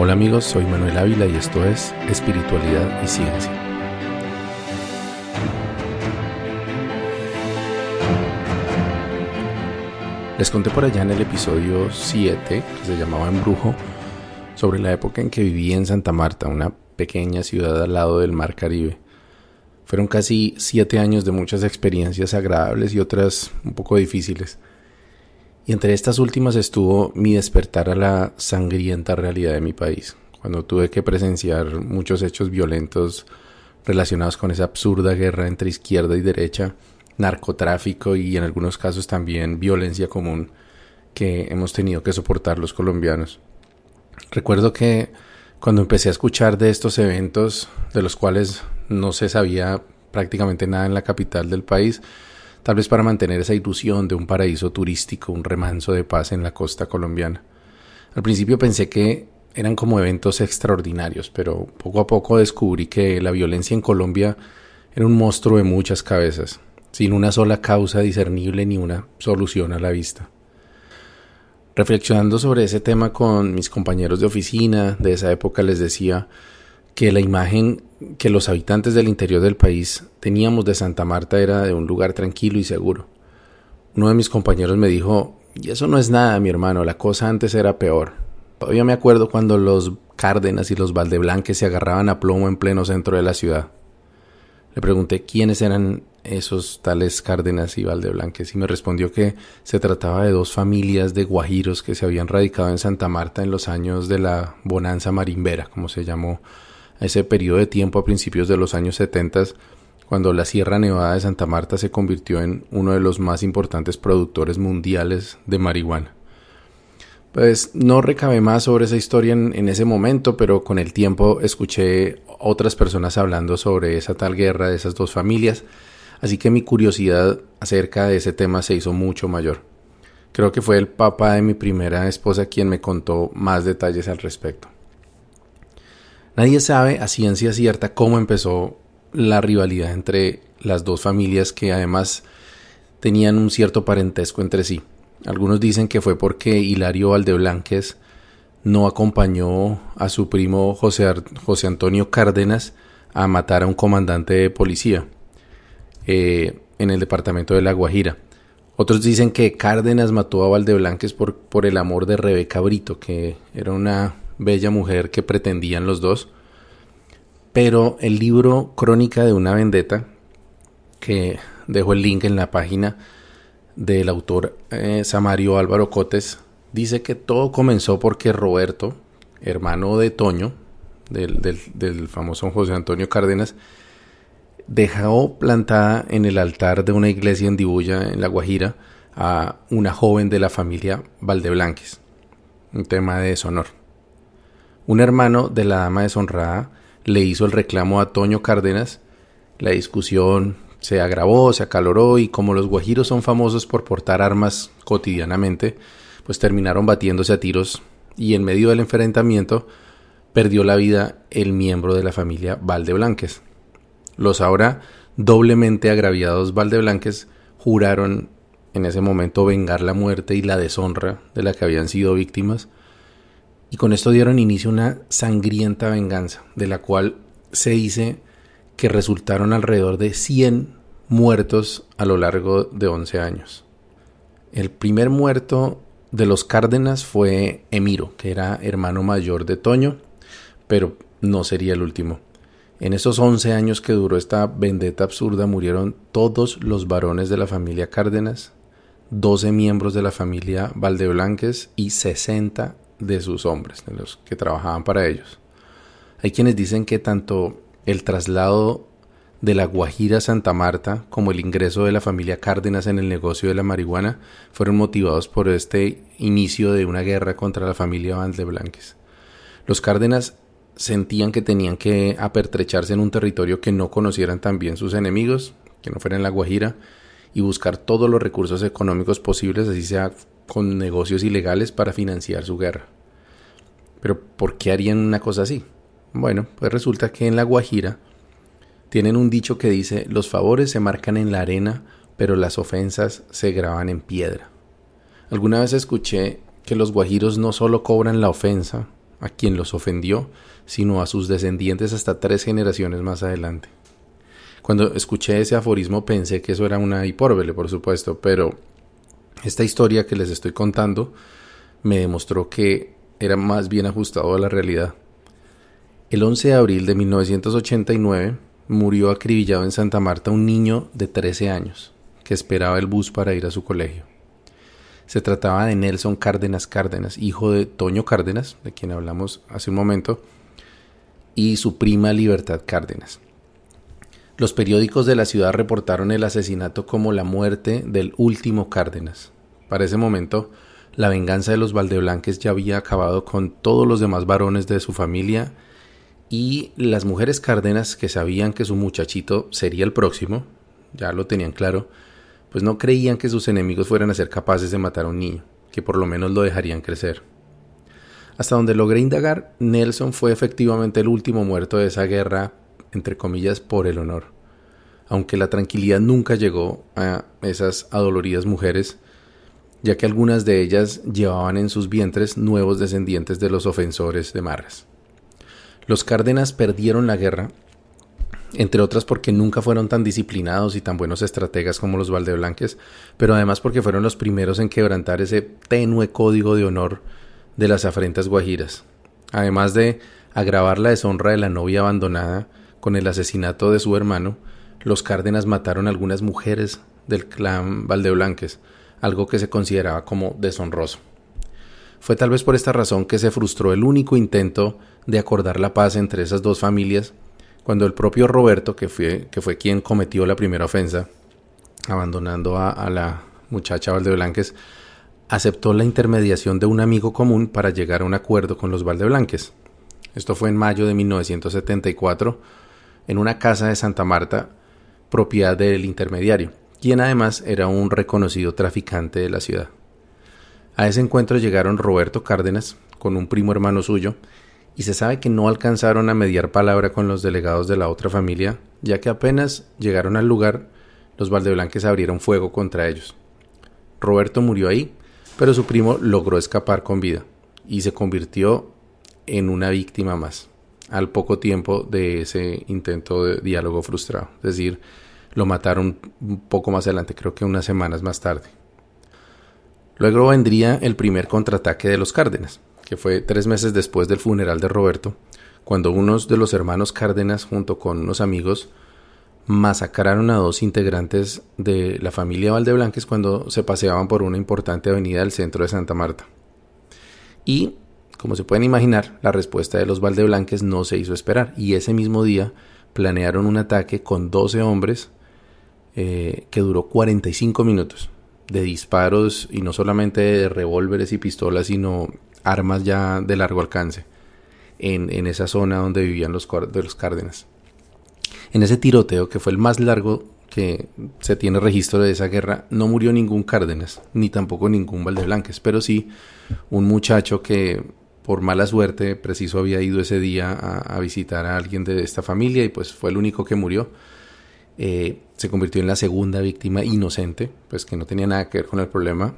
Hola amigos, soy Manuel Ávila y esto es Espiritualidad y Ciencia. Les conté por allá en el episodio 7, que se llamaba Embrujo, sobre la época en que viví en Santa Marta, una pequeña ciudad al lado del Mar Caribe. Fueron casi siete años de muchas experiencias agradables y otras un poco difíciles. Y entre estas últimas estuvo mi despertar a la sangrienta realidad de mi país, cuando tuve que presenciar muchos hechos violentos relacionados con esa absurda guerra entre izquierda y derecha, narcotráfico y en algunos casos también violencia común que hemos tenido que soportar los colombianos. Recuerdo que cuando empecé a escuchar de estos eventos, de los cuales no se sabía prácticamente nada en la capital del país, tal vez para mantener esa ilusión de un paraíso turístico, un remanso de paz en la costa colombiana. Al principio pensé que eran como eventos extraordinarios, pero poco a poco descubrí que la violencia en Colombia era un monstruo de muchas cabezas, sin una sola causa discernible ni una solución a la vista. Reflexionando sobre ese tema con mis compañeros de oficina de esa época les decía que la imagen que los habitantes del interior del país teníamos de Santa Marta era de un lugar tranquilo y seguro. Uno de mis compañeros me dijo, y eso no es nada, mi hermano, la cosa antes era peor. Todavía me acuerdo cuando los Cárdenas y los Valdeblanques se agarraban a plomo en pleno centro de la ciudad. Le pregunté quiénes eran esos tales Cárdenas y Valdeblanques y me respondió que se trataba de dos familias de guajiros que se habían radicado en Santa Marta en los años de la bonanza marimbera, como se llamó ese periodo de tiempo a principios de los años 70, cuando la Sierra Nevada de Santa Marta se convirtió en uno de los más importantes productores mundiales de marihuana. Pues no recabé más sobre esa historia en, en, ese momento, pero con el tiempo escuché otras personas hablando sobre esa tal guerra de esas dos familias, así que mi curiosidad acerca de ese tema se hizo mucho mayor. Creo que fue el papá de mi primera esposa quien me contó más detalles al respecto. Nadie sabe a ciencia cierta cómo empezó la rivalidad entre las dos familias que además tenían un cierto parentesco entre sí. Algunos dicen que fue porque Hilario Valdeblanques no acompañó a su primo José, Antonio Cárdenas a matar a un comandante de policía eh, en el departamento de La Guajira. Otros dicen que Cárdenas mató a Valdeblanques por, por el amor de Rebeca Brito, que era una bella mujer que pretendían los dos. Pero el libro Crónica de una vendetta, que dejo el link en la página del autor eh, Samario Álvaro Cotes, dice que todo comenzó porque Roberto, hermano de Toño, del, del, famoso José Antonio Cárdenas, dejó plantada en el altar de una iglesia en Dibuya, en La Guajira, a una joven de la familia Valdeblanques. Un tema de deshonor. Un hermano de la dama deshonrada le hizo el reclamo a Toño Cárdenas. La discusión se agravó, se acaloró y como los guajiros son famosos por portar armas cotidianamente, pues terminaron batiéndose a tiros y en medio del enfrentamiento perdió la vida el miembro de la familia Valdeblanques. Los ahora doblemente agraviados Valdeblanques juraron en ese momento vengar la muerte y la deshonra de la que habían sido víctimas y con esto dieron inicio a una sangrienta venganza, de la cual se dice que resultaron alrededor de 100 muertos a lo largo de 11 años. El primer muerto de los Cárdenas fue Emiro, que era hermano mayor de Toño, pero no sería el último. En esos 11 años que duró esta vendetta absurda murieron todos los varones de la familia Cárdenas, 12 miembros de la familia Valdeblanques y 60 de sus hombres, de los que trabajaban para ellos. Hay quienes dicen que tanto el traslado de la Guajira a Santa Marta como el ingreso de la familia Cárdenas en el negocio de la marihuana fueron motivados por este inicio de una guerra contra la familia Valdeblanques. Los Cárdenas sentían que tenían que apertrecharse en un territorio que no conocieran también sus enemigos, que no fuera en la Guajira, y buscar todos los recursos económicos posibles, así sea con negocios ilegales para financiar su guerra. Pero ¿por qué harían una cosa así? Bueno, pues resulta que en La Guajira tienen un dicho que dice, los favores se marcan en la arena, pero las ofensas se graban en piedra. Alguna vez escuché que los guajiros no solo cobran la ofensa, a quien los ofendió, sino a sus descendientes hasta tres generaciones más adelante. Cuando escuché ese aforismo pensé que eso era una hipórbele, por supuesto, pero esta historia que les estoy contando me demostró que era más bien ajustado a la realidad. El 11 de abril de 1989 murió acribillado en Santa Marta un niño de 13 años que esperaba el bus para ir a su colegio. Se trataba de Nelson Cárdenas Cárdenas, hijo de Toño Cárdenas, de quien hablamos hace un momento, y su prima Libertad Cárdenas. Los periódicos de la ciudad reportaron el asesinato como la muerte del último Cárdenas. Para ese momento, la venganza de los Valdeblanques ya había acabado con todos los demás varones de su familia y las mujeres Cárdenas que sabían que su muchachito sería el próximo, ya lo tenían claro, pues no creían que sus enemigos fueran a ser capaces de matar a un niño, que por lo menos lo dejarían crecer. Hasta donde logré indagar, Nelson fue efectivamente el último muerto de esa guerra, entre comillas, por el honor. Aunque la tranquilidad nunca llegó a esas adoloridas mujeres, ya que algunas de ellas llevaban en sus vientres nuevos descendientes de los ofensores de Marras. Los Cárdenas perdieron la guerra entre otras porque nunca fueron tan disciplinados y tan buenos estrategas como los Valdeblanques, pero además porque fueron los primeros en quebrantar ese tenue código de honor de las afrentas guajiras, además de agravar la deshonra de la novia abandonada con el asesinato de su hermano, los Cárdenas mataron a algunas mujeres del clan Valdeblanques, algo que se consideraba como deshonroso. Fue tal vez por esta razón que se frustró el único intento de acordar la paz entre esas dos familias cuando el propio Roberto, que fue, que fue quien cometió la primera ofensa, abandonando a, la muchacha Valdeblanques, aceptó la intermediación de un amigo común para llegar a un acuerdo con los Valdeblanques. Esto fue en mayo de 1974, en una casa de Santa Marta, propiedad del intermediario, quien además era un reconocido traficante de la ciudad. A ese encuentro llegaron Roberto Cárdenas, con un primo hermano suyo, y se sabe que no alcanzaron a mediar palabra con los delegados de la otra familia, ya que apenas llegaron al lugar, los Valdeblanques abrieron fuego contra ellos. Roberto murió ahí, pero su primo logró escapar con vida y se convirtió en una víctima más, al poco tiempo de ese intento de diálogo frustrado. Es decir, lo mataron un poco más adelante, creo que unas semanas más tarde. Luego vendría el primer contraataque de los Cárdenas que fue tres meses después del funeral de Roberto, cuando unos de los hermanos Cárdenas junto con unos amigos masacraron a dos integrantes de la familia Valdeblanques cuando se paseaban por una importante avenida del centro de Santa Marta. Y, como se pueden imaginar, la respuesta de los Valdeblanques no se hizo esperar y ese mismo día planearon un ataque con 12 hombres eh, que duró 45 minutos de disparos y no solamente de revólveres y pistolas, sino armas ya de largo alcance en, esa zona donde vivían los, de los Cárdenas. En ese tiroteo, que fue el más largo que se tiene registro de esa guerra, no murió ningún Cárdenas, ni tampoco ningún Valdeblanques, pero sí un muchacho que por mala suerte preciso había ido ese día a, visitar a alguien de esta familia y pues fue el único que murió. Eh, se convirtió en la segunda víctima inocente, pues que no tenía nada que ver con el problema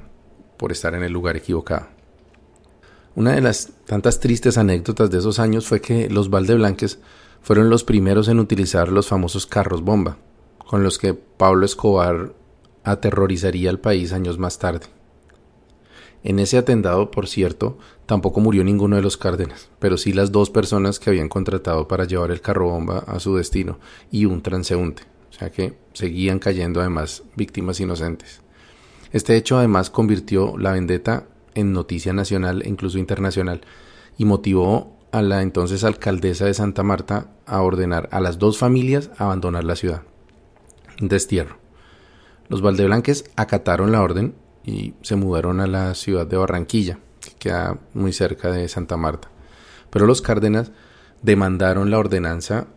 por estar en el lugar equivocado. Una de las tantas tristes anécdotas de esos años fue que los Valdeblanques fueron los primeros en utilizar los famosos carros bomba, con los que Pablo Escobar aterrorizaría al país años más tarde. En ese atentado, por cierto, tampoco murió ninguno de los Cárdenas, pero sí las dos personas que habían contratado para llevar el carro bomba a su destino y un transeúnte, o sea que seguían cayendo además víctimas inocentes. Este hecho además convirtió la vendetta en noticia nacional e incluso internacional y motivó a la entonces alcaldesa de Santa Marta a ordenar a las dos familias abandonar la ciudad. Destierro. Los Valdeblanques acataron la orden y se mudaron a la ciudad de Barranquilla, que queda muy cerca de Santa Marta. Pero los Cárdenas demandaron la ordenanza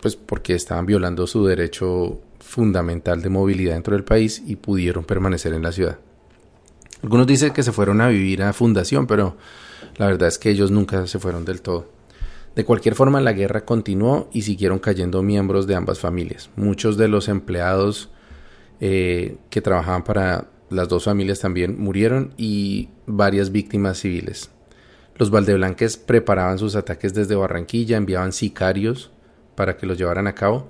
pues porque estaban violando su derecho fundamental de movilidad dentro del país y pudieron permanecer en la ciudad. Algunos dicen que se fueron a vivir a Fundación, pero la verdad es que ellos nunca se fueron del todo. De cualquier forma, la guerra continuó y siguieron cayendo miembros de ambas familias. Muchos de los empleados eh, que trabajaban para las dos familias también murieron y varias víctimas civiles. Los Valdeblanques preparaban sus ataques desde Barranquilla, enviaban sicarios para que los llevaran a cabo,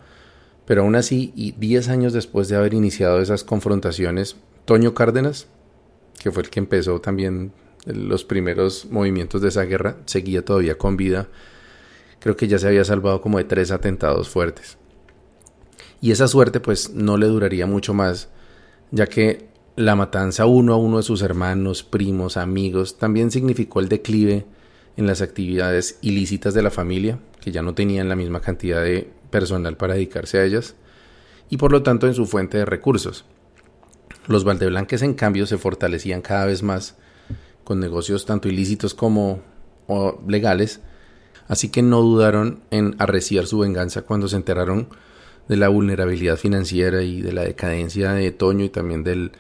pero aún así, y diez años después de haber iniciado esas confrontaciones, Toño Cárdenas, que fue el que empezó también los primeros movimientos de esa guerra, seguía todavía con vida. Creo que ya se había salvado como de tres atentados fuertes. Y esa suerte pues no le duraría mucho más, ya que la matanza uno a uno de sus hermanos, primos, amigos, también significó el declive en las actividades ilícitas de la familia, que ya no tenían la misma cantidad de personal para dedicarse a ellas, y por lo tanto en su fuente de recursos. Los Valdeblanques, en cambio, se fortalecían cada vez más con negocios tanto ilícitos como legales, así que no dudaron en arreciar su venganza cuando se enteraron de la vulnerabilidad financiera y de la decadencia de Toño y también del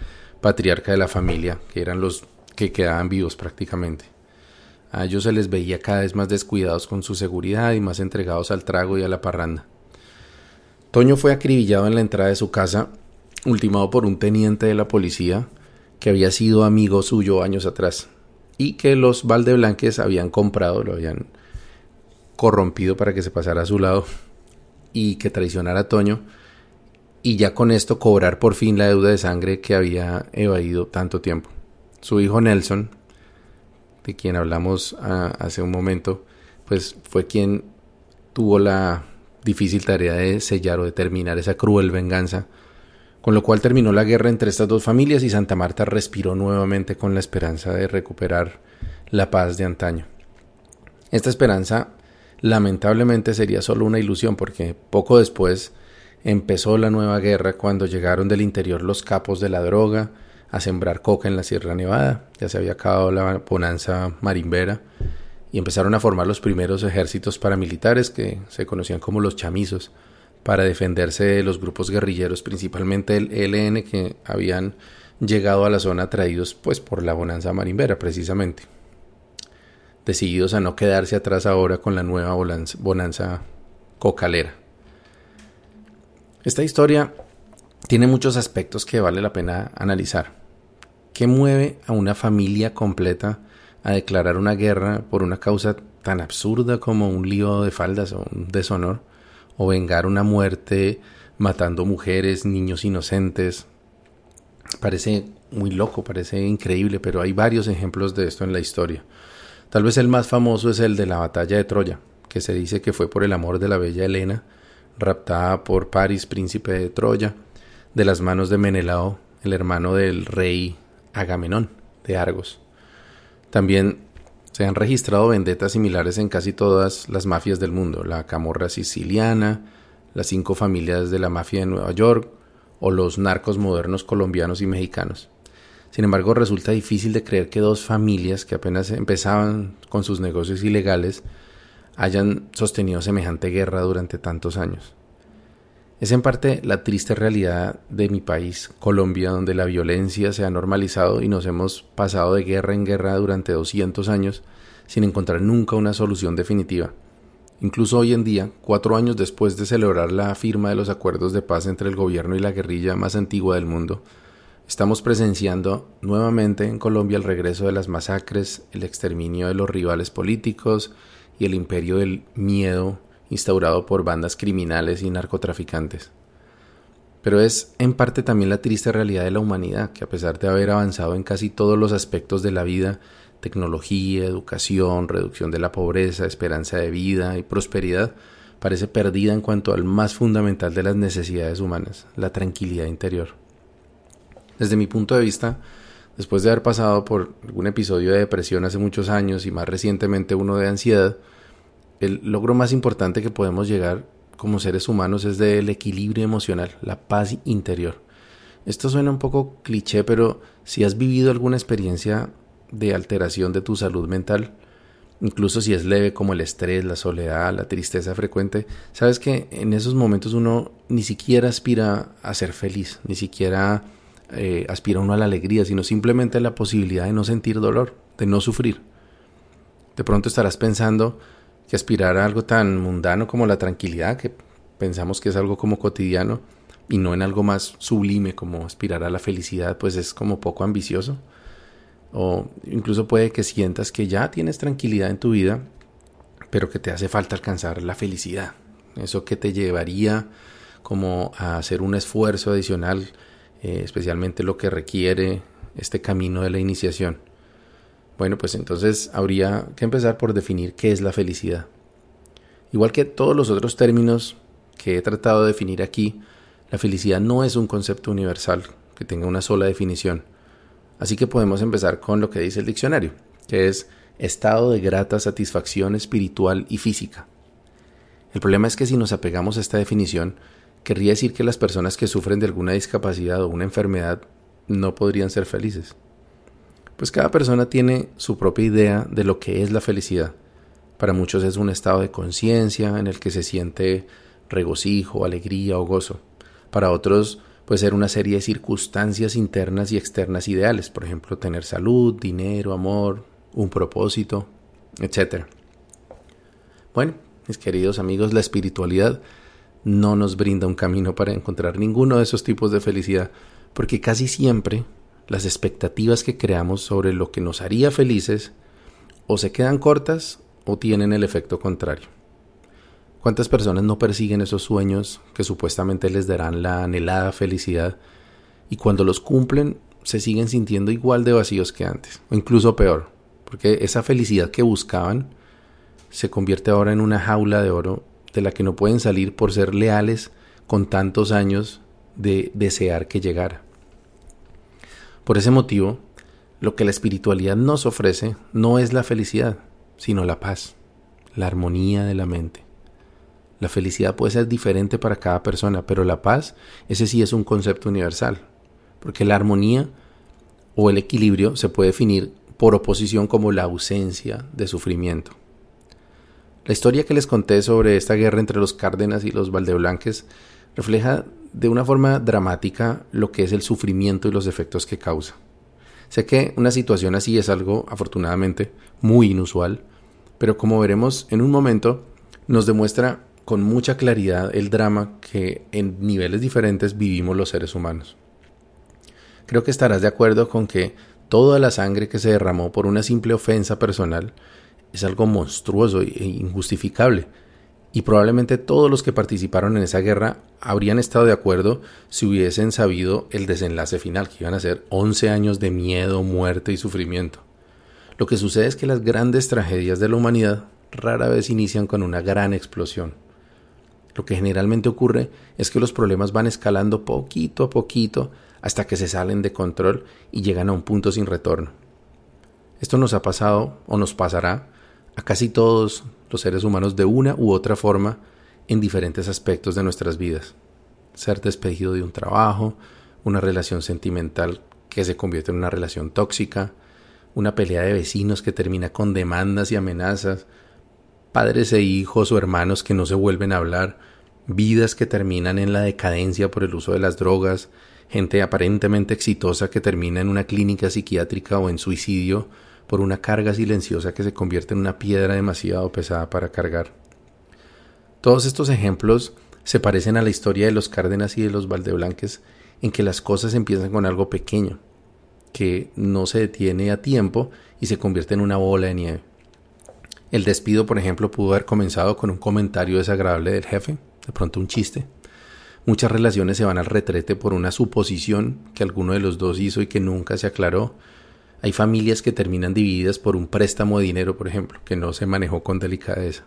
patriarca de la familia, que eran los que quedaban vivos prácticamente. A ellos se les veía cada vez más descuidados con su seguridad y más entregados al trago y a la parranda. Toño fue acribillado en la entrada de su casa ultimado por un teniente de la policía que había sido amigo suyo años atrás y que los Valdeblanques habían comprado, lo habían corrompido para que se pasara a su lado y que traicionara a Toño y ya con esto cobrar por fin la deuda de sangre que había evadido tanto tiempo. Su hijo Nelson, de quien hablamos ah, hace un momento, pues fue quien tuvo la difícil tarea de sellar o de terminar esa cruel venganza con lo cual terminó la guerra entre estas dos familias y Santa Marta respiró nuevamente con la esperanza de recuperar la paz de antaño. Esta esperanza lamentablemente sería solo una ilusión porque poco después empezó la nueva guerra cuando llegaron del interior los capos de la droga a sembrar coca en la Sierra Nevada, ya se había acabado la bonanza marimbera y empezaron a formar los primeros ejércitos paramilitares que se conocían como los chamizos para defenderse de los grupos guerrilleros, principalmente el ELN, que habían llegado a la zona traídos pues por la bonanza marimbera precisamente. Decididos a no quedarse atrás ahora con la nueva bonanza cocalera. Esta historia tiene muchos aspectos que vale la pena analizar. ¿Qué mueve a una familia completa a declarar una guerra por una causa tan absurda como un lío de faldas o un deshonor? o vengar una muerte matando mujeres, niños inocentes. Parece muy loco, parece increíble, pero hay varios ejemplos de esto en la historia. Tal vez el más famoso es el de la batalla de Troya, que se dice que fue por el amor de la bella Helena, raptada por Paris, príncipe de Troya, de las manos de Menelao, el hermano del rey Agamenón de Argos. También se han registrado vendetas similares en casi todas las mafias del mundo, la camorra siciliana, las cinco familias de la mafia de Nueva York o los narcos modernos colombianos y mexicanos. Sin embargo, resulta difícil de creer que dos familias que apenas empezaban con sus negocios ilegales hayan sostenido semejante guerra durante tantos años. Es en parte la triste realidad de mi país, Colombia, donde la violencia se ha normalizado y nos hemos pasado de guerra en guerra durante 200 años sin encontrar nunca una solución definitiva. Incluso hoy en día, cuatro años después de celebrar la firma de los acuerdos de paz entre el gobierno y la guerrilla más antigua del mundo, estamos presenciando nuevamente en Colombia el regreso de las masacres, el exterminio de los rivales políticos y el imperio del miedo instaurado por bandas criminales y narcotraficantes. Pero es en parte también la triste realidad de la humanidad, que a pesar de haber avanzado en casi todos los aspectos de la vida, tecnología, educación, reducción de la pobreza, esperanza de vida y prosperidad, parece perdida en cuanto al más fundamental de las necesidades humanas, la tranquilidad interior. Desde mi punto de vista, después de haber pasado por algún episodio de depresión hace muchos años y más recientemente uno de ansiedad, el logro más importante que podemos llegar como seres humanos es del equilibrio emocional, la paz interior. Esto suena un poco cliché, pero si has vivido alguna experiencia de alteración de tu salud mental, incluso si es leve como el estrés, la soledad, la tristeza frecuente, sabes que en esos momentos uno ni siquiera aspira a ser feliz, ni siquiera eh, aspira uno a la alegría, sino simplemente a la posibilidad de no sentir dolor, de no sufrir. De pronto estarás pensando, que aspirar a algo tan mundano como la tranquilidad, que pensamos que es algo como cotidiano, y no en algo más sublime como aspirar a la felicidad, pues es como poco ambicioso. O incluso puede que sientas que ya tienes tranquilidad en tu vida, pero que te hace falta alcanzar la felicidad. Eso que te llevaría como a hacer un esfuerzo adicional, eh, especialmente lo que requiere este camino de la iniciación. Bueno, pues entonces habría que empezar por definir qué es la felicidad. Igual que todos los otros términos que he tratado de definir aquí, la felicidad no es un concepto universal que tenga una sola definición. Así que podemos empezar con lo que dice el diccionario, que es estado de grata satisfacción espiritual y física. El problema es que si nos apegamos a esta definición, querría decir que las personas que sufren de alguna discapacidad o una enfermedad no podrían ser felices. Pues cada persona tiene su propia idea de lo que es la felicidad. Para muchos es un estado de conciencia en el que se siente regocijo, alegría o gozo. Para otros puede ser una serie de circunstancias internas y externas ideales, por ejemplo, tener salud, dinero, amor, un propósito, etc. Bueno, mis queridos amigos, la espiritualidad no nos brinda un camino para encontrar ninguno de esos tipos de felicidad, porque casi siempre las expectativas que creamos sobre lo que nos haría felices o se quedan cortas o tienen el efecto contrario. ¿Cuántas personas no persiguen esos sueños que supuestamente les darán la anhelada felicidad y cuando los cumplen se siguen sintiendo igual de vacíos que antes, o incluso peor, porque esa felicidad que buscaban se convierte ahora en una jaula de oro de la que no pueden salir por ser leales con tantos años de desear que llegara. Por ese motivo, lo que la espiritualidad nos ofrece no es la felicidad, sino la paz, la armonía de la mente. La felicidad puede ser diferente para cada persona, pero la paz, ese sí es un concepto universal, porque la armonía o el equilibrio se puede definir por oposición como la ausencia de sufrimiento. La historia que les conté sobre esta guerra entre los Cárdenas y los Valdeblanques refleja de una forma dramática lo que es el sufrimiento y los efectos que causa. Sé que una situación así es algo, afortunadamente, muy inusual, pero como veremos en un momento, nos demuestra con mucha claridad el drama que en niveles diferentes vivimos los seres humanos. Creo que estarás de acuerdo con que toda la sangre que se derramó por una simple ofensa personal es algo monstruoso e injustificable. Y probablemente todos los que participaron en esa guerra habrían estado de acuerdo si hubiesen sabido el desenlace final, que iban a ser 11 años de miedo, muerte y sufrimiento. Lo que sucede es que las grandes tragedias de la humanidad rara vez inician con una gran explosión. Lo que generalmente ocurre es que los problemas van escalando poquito a poquito hasta que se salen de control y llegan a un punto sin retorno. Esto nos ha pasado o nos pasará a casi todos los seres humanos de una u otra forma en diferentes aspectos de nuestras vidas. Ser despedido de un trabajo, una relación sentimental que se convierte en una relación tóxica, una pelea de vecinos que termina con demandas y amenazas, padres e hijos o hermanos que no se vuelven a hablar, vidas que terminan en la decadencia por el uso de las drogas, gente aparentemente exitosa que termina en una clínica psiquiátrica o en suicidio por una carga silenciosa que se convierte en una piedra demasiado pesada para cargar. Todos estos ejemplos se parecen a la historia de los Cárdenas y de los Valdeblanques, en que las cosas empiezan con algo pequeño, que no se detiene a tiempo y se convierte en una bola de nieve. El despido, por ejemplo, pudo haber comenzado con un comentario desagradable del jefe, de pronto un chiste. Muchas relaciones se van al retrete por una suposición que alguno de los dos hizo y que nunca se aclaró, hay familias que terminan divididas por un préstamo de dinero, por ejemplo, que no se manejó con delicadeza.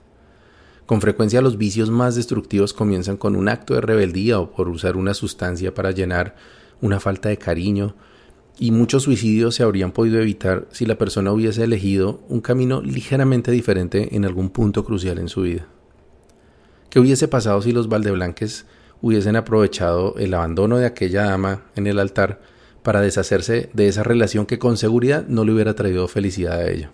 Con frecuencia los vicios más destructivos comienzan con un acto de rebeldía o por usar una sustancia para llenar una falta de cariño, y muchos suicidios se habrían podido evitar si la persona hubiese elegido un camino ligeramente diferente en algún punto crucial en su vida. ¿Qué hubiese pasado si los Valdeblanques hubiesen aprovechado el abandono de aquella dama en el altar para deshacerse de esa relación que con seguridad no le hubiera traído felicidad a ella.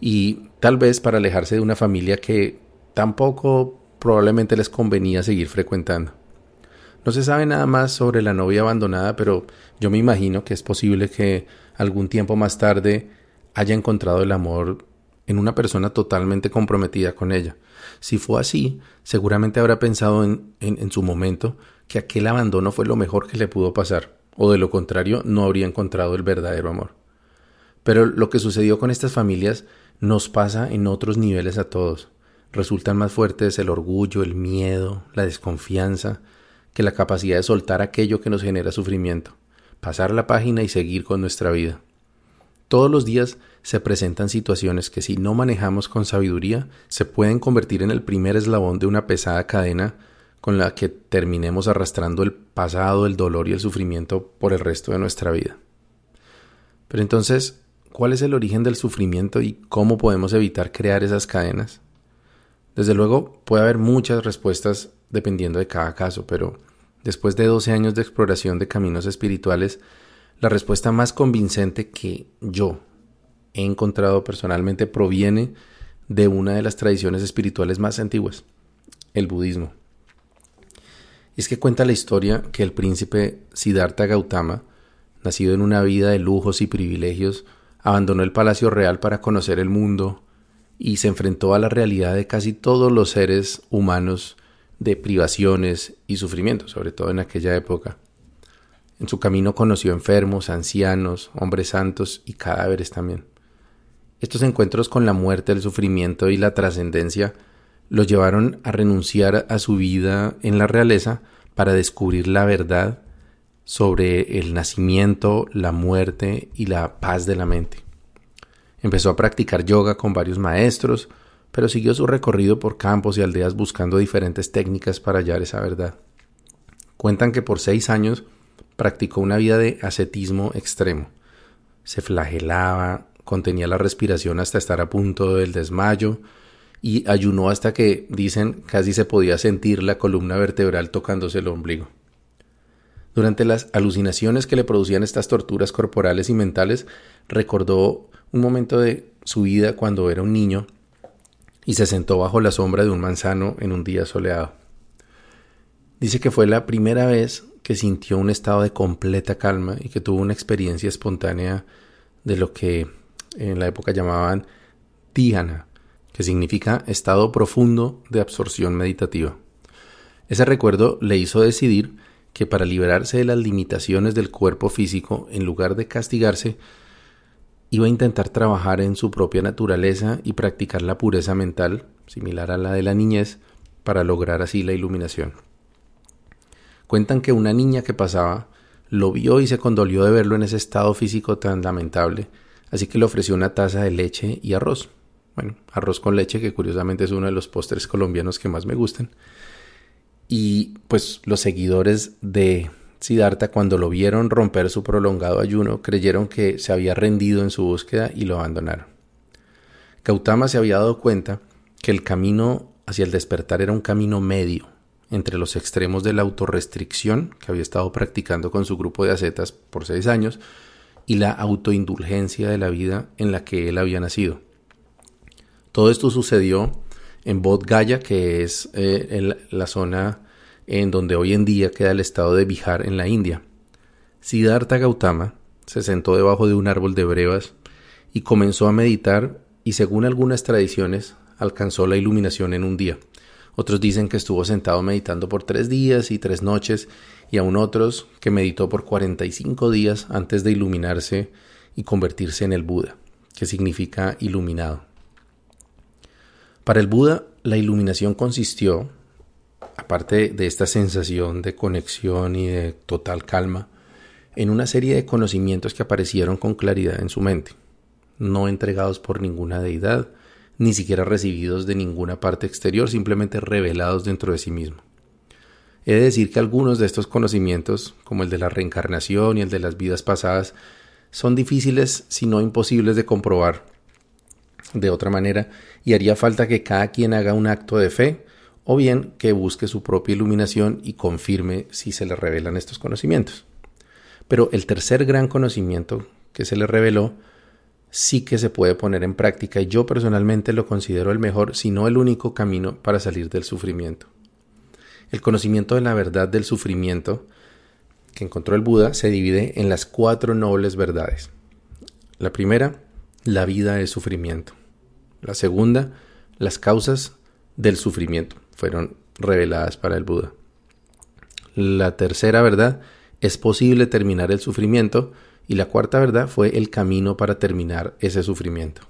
Y tal vez para alejarse de una familia que tampoco probablemente les convenía seguir frecuentando. No se sabe nada más sobre la novia abandonada, pero yo me imagino que es posible que algún tiempo más tarde haya encontrado el amor en una persona totalmente comprometida con ella. Si fue así, seguramente habrá pensado en, en, su momento que aquel abandono fue lo mejor que le pudo pasar o de lo contrario no habría encontrado el verdadero amor. Pero lo que sucedió con estas familias nos pasa en otros niveles a todos. Resultan más fuertes el orgullo, el miedo, la desconfianza, que la capacidad de soltar aquello que nos genera sufrimiento, pasar la página y seguir con nuestra vida. Todos los días se presentan situaciones que si no manejamos con sabiduría se pueden convertir en el primer eslabón de una pesada cadena con la que terminemos arrastrando el pasado, el dolor y el sufrimiento por el resto de nuestra vida. Pero entonces, ¿cuál es el origen del sufrimiento y cómo podemos evitar crear esas cadenas? Desde luego, puede haber muchas respuestas dependiendo de cada caso, pero después de 12 años de exploración de caminos espirituales, la respuesta más convincente que yo he encontrado personalmente proviene de una de las tradiciones espirituales más antiguas, el budismo. Es que cuenta la historia que el príncipe Siddhartha Gautama, nacido en una vida de lujos y privilegios, abandonó el palacio real para conocer el mundo y se enfrentó a la realidad de casi todos los seres humanos de privaciones y sufrimientos, sobre todo en aquella época. En su camino conoció enfermos, ancianos, hombres santos y cadáveres también. Estos encuentros con la muerte, el sufrimiento y la trascendencia lo llevaron a renunciar a su vida en la realeza para descubrir la verdad sobre el nacimiento, la muerte y la paz de la mente. Empezó a practicar yoga con varios maestros, pero siguió su recorrido por campos y aldeas buscando diferentes técnicas para hallar esa verdad. Cuentan que por seis años practicó una vida de ascetismo extremo. Se flagelaba, contenía la respiración hasta estar a punto del desmayo y ayunó hasta que, dicen, casi se podía sentir la columna vertebral tocándose el ombligo. Durante las alucinaciones que le producían estas torturas corporales y mentales, recordó un momento de su vida cuando era un niño y se sentó bajo la sombra de un manzano en un día soleado. Dice que fue la primera vez que sintió un estado de completa calma y que tuvo una experiencia espontánea de lo que en la época llamaban dhyana, que significa estado profundo de absorción meditativa. Ese recuerdo le hizo decidir que para liberarse de las limitaciones del cuerpo físico, en lugar de castigarse, iba a intentar trabajar en su propia naturaleza y practicar la pureza mental, similar a la de la niñez, para lograr así la iluminación. Cuentan que una niña que pasaba lo vio y se condolió de verlo en ese estado físico tan lamentable así que le ofreció una taza de leche y arroz. Bueno, arroz con leche, que curiosamente es uno de los postres colombianos que más me gustan. Y pues los seguidores de Siddhartha, cuando lo vieron romper su prolongado ayuno, creyeron que se había rendido en su búsqueda y lo abandonaron. Gautama se había dado cuenta que el camino hacia el despertar era un camino medio entre los extremos de la autorrestricción que había estado practicando con su grupo de ascetas por seis años y la autoindulgencia de la vida en la que él había nacido. Todo esto sucedió en Bodh Gaya, que es eh, la zona en donde hoy en día queda el estado de Bihar en la India. Siddhartha Gautama se sentó debajo de un árbol de brevas y comenzó a meditar y según algunas tradiciones alcanzó la iluminación en un día. Otros dicen que estuvo sentado meditando por tres días y tres noches, y aún otros que meditó por 45 días antes de iluminarse y convertirse en el Buda, que significa iluminado. Para el Buda, la iluminación consistió, aparte de esta sensación de conexión y de total calma, en una serie de conocimientos que aparecieron con claridad en su mente, no entregados por ninguna deidad, ni siquiera recibidos de ninguna parte exterior, simplemente revelados dentro de sí mismo. He de decir que algunos de estos conocimientos, como el de la reencarnación y el de las vidas pasadas, son difíciles, si no imposibles de comprobar de otra manera, y haría falta que cada quien haga un acto de fe, o bien que busque su propia iluminación y confirme si se le revelan estos conocimientos. Pero el tercer gran conocimiento que se le reveló sí que se puede poner en práctica y yo personalmente lo considero el mejor, si no el único camino para salir del sufrimiento. El conocimiento de la verdad del sufrimiento que encontró el Buda se divide en las cuatro nobles verdades. La primera, la vida es sufrimiento. La segunda, las causas del sufrimiento fueron reveladas para el Buda. La tercera verdad, es posible terminar el sufrimiento y la cuarta verdad fue el camino para terminar ese sufrimiento.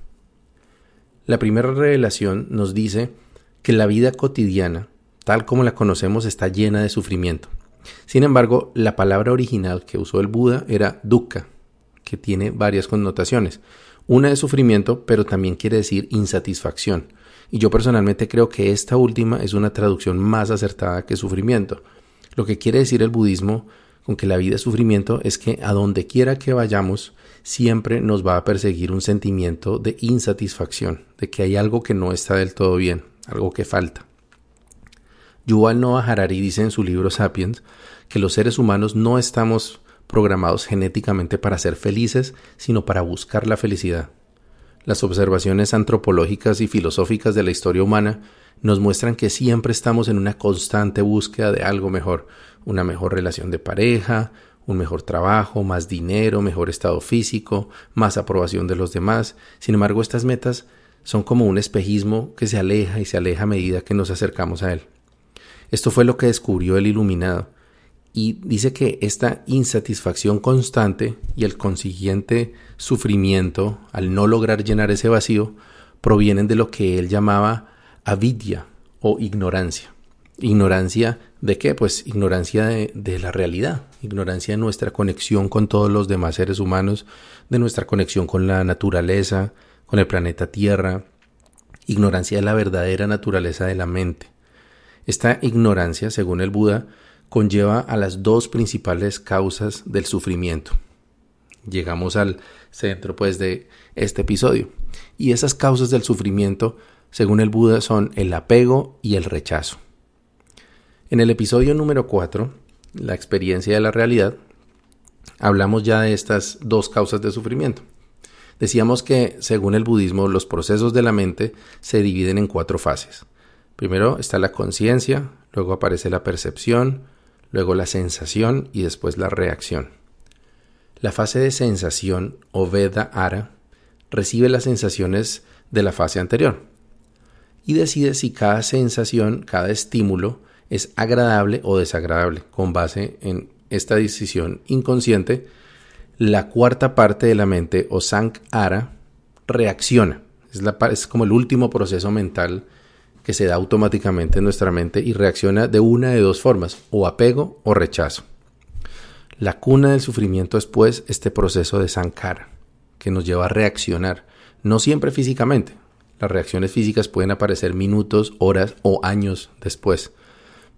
La primera revelación nos dice que la vida cotidiana, tal como la conocemos, está llena de sufrimiento. Sin embargo, la palabra original que usó el Buda era dukkha, que tiene varias connotaciones. Una de sufrimiento, pero también quiere decir insatisfacción. Y yo personalmente creo que esta última es una traducción más acertada que sufrimiento. Lo que quiere decir el budismo con que la vida es sufrimiento es que a donde quiera que vayamos, siempre nos va a perseguir un sentimiento de insatisfacción, de que hay algo que no está del todo bien, algo que falta. Yuval Noah Harari dice en su libro Sapiens que los seres humanos no estamos programados genéticamente para ser felices, sino para buscar la felicidad. Las observaciones antropológicas y filosóficas de la historia humana nos muestran que siempre estamos en una constante búsqueda de algo mejor, una mejor relación de pareja, un mejor trabajo, más dinero, mejor estado físico, más aprobación de los demás. Sin embargo, estas metas son como un espejismo que se aleja y se aleja a medida que nos acercamos a él. Esto fue lo que descubrió el iluminado, y dice que esta insatisfacción constante y el consiguiente sufrimiento al no lograr llenar ese vacío provienen de lo que él llamaba avidya o ignorancia. Ignorancia de qué? Pues ignorancia de, de, la realidad, ignorancia de nuestra conexión con todos los demás seres humanos, de nuestra conexión con la naturaleza, con el planeta Tierra, ignorancia de la verdadera naturaleza de la mente. Esta ignorancia, según el Buda, conlleva a las dos principales causas del sufrimiento. Llegamos al centro pues de este episodio. Y esas causas del sufrimiento, según el Buda, son el apego y el rechazo. En el episodio número 4, la experiencia de la realidad, hablamos ya de estas dos causas de sufrimiento. Decíamos que, según el budismo, los procesos de la mente se dividen en cuatro fases. Primero está la conciencia, luego aparece la percepción, luego la sensación y después la reacción. La fase de sensación o Veda Ara recibe las sensaciones de la fase anterior y decide si cada sensación, cada estímulo es agradable o desagradable. Con base en esta decisión inconsciente, la cuarta parte de la mente o Sankara reacciona. Es, la, es como el último proceso mental que se da automáticamente en nuestra mente y reacciona de una de dos formas, o apego o rechazo. La cuna del sufrimiento es pues este proceso de sankara, que nos lleva a reaccionar, no siempre físicamente. Las reacciones físicas pueden aparecer minutos, horas o años después,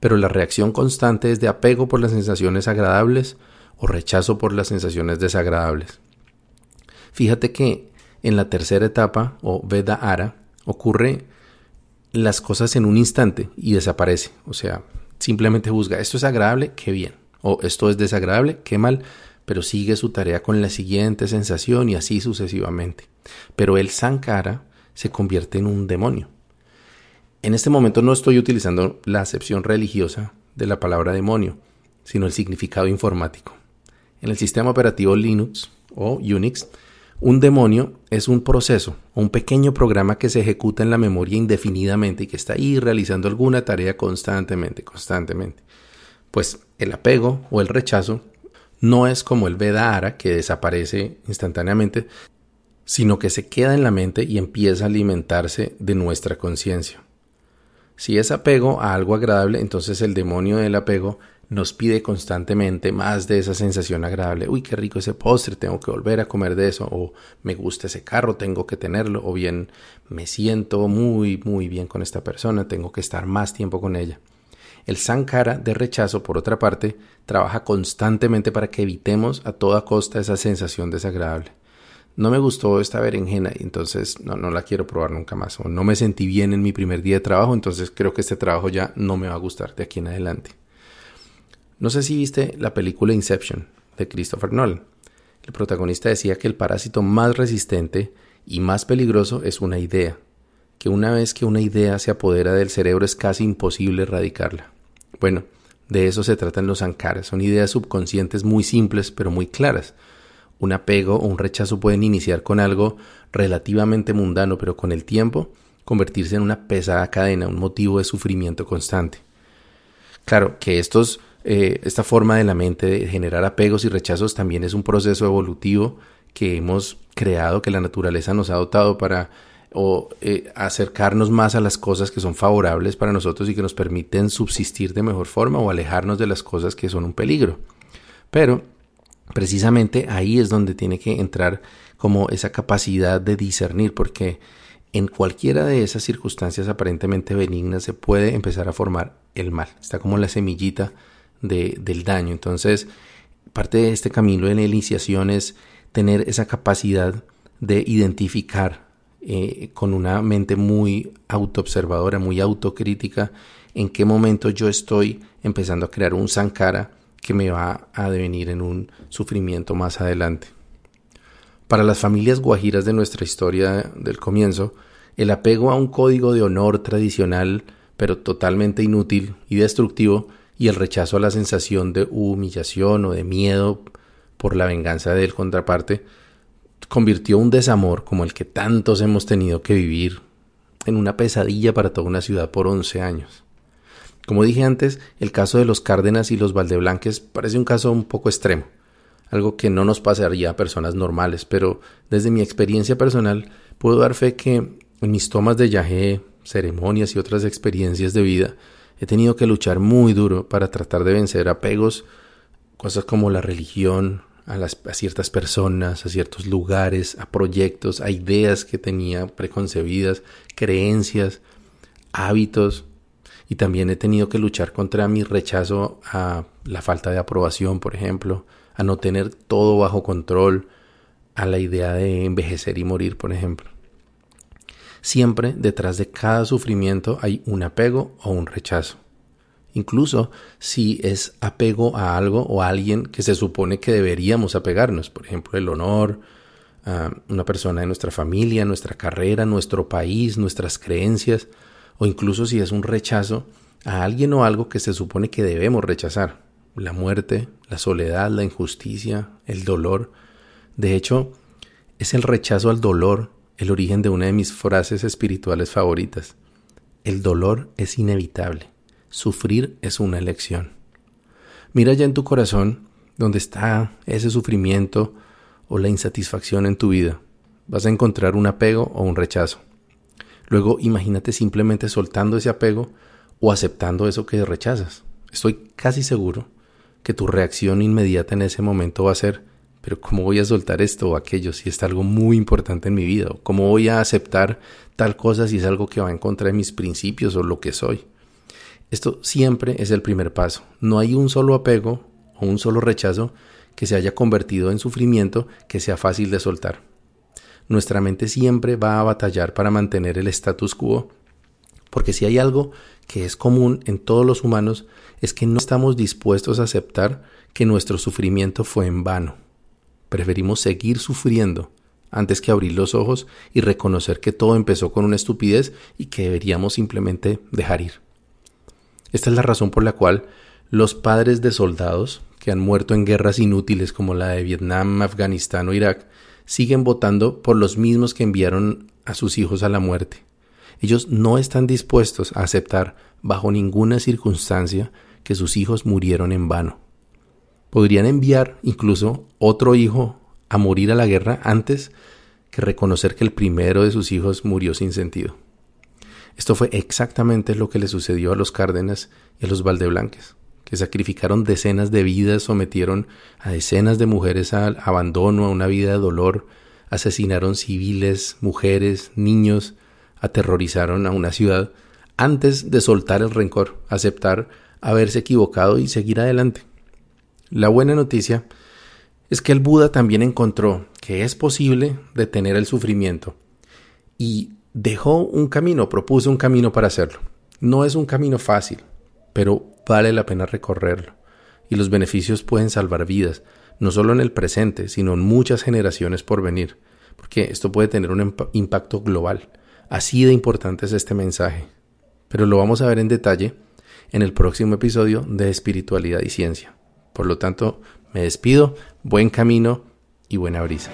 pero la reacción constante es de apego por las sensaciones agradables o rechazo por las sensaciones desagradables. Fíjate que en la tercera etapa, o Veda Ara, ocurre las cosas en un instante y desaparece. O sea, simplemente juzga, esto es agradable, qué bien. O esto es desagradable, qué mal. Pero sigue su tarea con la siguiente sensación y así sucesivamente. Pero el Sankara se convierte en un demonio. En este momento no estoy utilizando la acepción religiosa de la palabra demonio, sino el significado informático. En el sistema operativo Linux o Unix, un demonio es un proceso, un pequeño programa que se ejecuta en la memoria indefinidamente y que está ahí realizando alguna tarea constantemente, constantemente. Pues el apego o el rechazo no es como el Vedara que desaparece instantáneamente, sino que se queda en la mente y empieza a alimentarse de nuestra conciencia. Si es apego a algo agradable, entonces el demonio del apego nos pide constantemente más de esa sensación agradable. Uy, qué rico ese postre, tengo que volver a comer de eso. O me gusta ese carro, tengo que tenerlo. O bien me siento muy, muy bien con esta persona, tengo que estar más tiempo con ella. El Sankara de rechazo, por otra parte, trabaja constantemente para que evitemos a toda costa esa sensación desagradable. No me gustó esta berenjena y entonces no, no la quiero probar nunca más. O no me sentí bien en mi primer día de trabajo, entonces creo que este trabajo ya no me va a gustar de aquí en adelante. No sé si viste la película Inception de Christopher Nolan. El protagonista decía que el parásito más resistente y más peligroso es una idea, que una vez que una idea se apodera del cerebro es casi imposible erradicarla. Bueno, de eso se tratan los ankaras, son ideas subconscientes muy simples pero muy claras. Un apego o un rechazo pueden iniciar con algo relativamente mundano, pero con el tiempo convertirse en una pesada cadena, un motivo de sufrimiento constante. Claro que estos eh, esta forma de la mente de generar apegos y rechazos también es un proceso evolutivo que hemos creado, que la naturaleza nos ha dotado para eh, acercarnos más a las cosas que son favorables para nosotros y que nos permiten subsistir de mejor forma o alejarnos de las cosas que son un peligro. Pero precisamente ahí es donde tiene que entrar como esa capacidad de discernir, porque en cualquiera de esas circunstancias aparentemente benignas se puede empezar a formar el mal. Está como la semillita de, del daño. Entonces, parte de este camino de la iniciación es tener esa capacidad de identificar eh, con una mente muy autoobservadora, muy autocrítica, en qué momento yo estoy empezando a crear un sankara que me va a devenir en un sufrimiento más adelante. Para las familias guajiras de nuestra historia del comienzo, el apego a un código de honor tradicional, pero totalmente inútil y destructivo, y el rechazo a la sensación de humillación o de miedo por la venganza del contraparte, convirtió un desamor como el que tantos hemos tenido que vivir en una pesadilla para toda una ciudad por 11 años. Como dije antes, el caso de los Cárdenas y los Valdeblanques parece un caso un poco extremo, algo que no nos pasaría a personas normales, pero desde mi experiencia personal puedo dar fe que en mis tomas de yagé, ceremonias y otras experiencias de vida, he tenido que luchar muy duro para tratar de vencer apegos, cosas como la religión, a, a ciertas personas, a ciertos lugares, a proyectos, a ideas que tenía preconcebidas, creencias, hábitos, y también he tenido que luchar contra mi rechazo a la falta de aprobación, por ejemplo, a no tener todo bajo control, a la idea de envejecer y morir, por ejemplo. Siempre detrás de cada sufrimiento hay un apego o un rechazo. Incluso si es apego a algo o a alguien que se supone que deberíamos apegarnos, por ejemplo, el honor, a una persona de nuestra familia, nuestra carrera, nuestro país, nuestras creencias, o incluso si es un rechazo a alguien o algo que se supone que debemos rechazar, la muerte, la soledad, la injusticia, el dolor. De hecho, es el rechazo al dolor el origen de una de mis frases espirituales favoritas. El dolor es inevitable, sufrir es una elección. Mira ya en tu corazón donde está ese sufrimiento o la insatisfacción en tu vida. Vas a encontrar un apego o un rechazo. Luego imagínate simplemente soltando ese apego o aceptando eso que rechazas. Estoy casi seguro que tu reacción inmediata en ese momento va a ser pero ¿cómo voy a soltar esto o aquello si es algo muy importante en mi vida? ¿O ¿Cómo voy a aceptar tal cosa si es algo que va en contra de mis principios o lo que soy? Esto siempre es el primer paso. No hay un solo apego o un solo rechazo que se haya convertido en sufrimiento que sea fácil de soltar. Nuestra mente siempre va a batallar para mantener el status quo, porque si hay algo que es común en todos los humanos es que no estamos dispuestos a aceptar que nuestro sufrimiento fue en vano Preferimos seguir sufriendo antes que abrir los ojos y reconocer que todo empezó con una estupidez y que deberíamos simplemente dejar ir. Esta es la razón por la cual los padres de soldados que han muerto en guerras inútiles como la de Vietnam, Afganistán o Irak siguen votando por los mismos que enviaron a sus hijos a la muerte. Ellos no están dispuestos a aceptar bajo ninguna circunstancia que sus hijos murieron en vano podrían enviar incluso otro hijo a morir a la guerra antes que reconocer que el primero de sus hijos murió sin sentido. Esto fue exactamente lo que le sucedió a los Cárdenas y a los Valdeblanques, que sacrificaron decenas de vidas, sometieron a decenas de mujeres al abandono, a una vida de dolor, asesinaron civiles, mujeres, niños, aterrorizaron a una ciudad antes de soltar el rencor, aceptar haberse equivocado y seguir adelante. La buena noticia es que el Buda también encontró que es posible detener el sufrimiento y dejó un camino, propuso un camino para hacerlo. No es un camino fácil, pero vale la pena recorrerlo y los beneficios pueden salvar vidas, no solo en el presente, sino en muchas generaciones por venir, porque esto puede tener un impacto global. Así de importante es este mensaje. Pero lo vamos a ver en detalle en el próximo episodio de Espiritualidad y Ciencia. Por lo tanto, me despido, buen camino y buena brisa.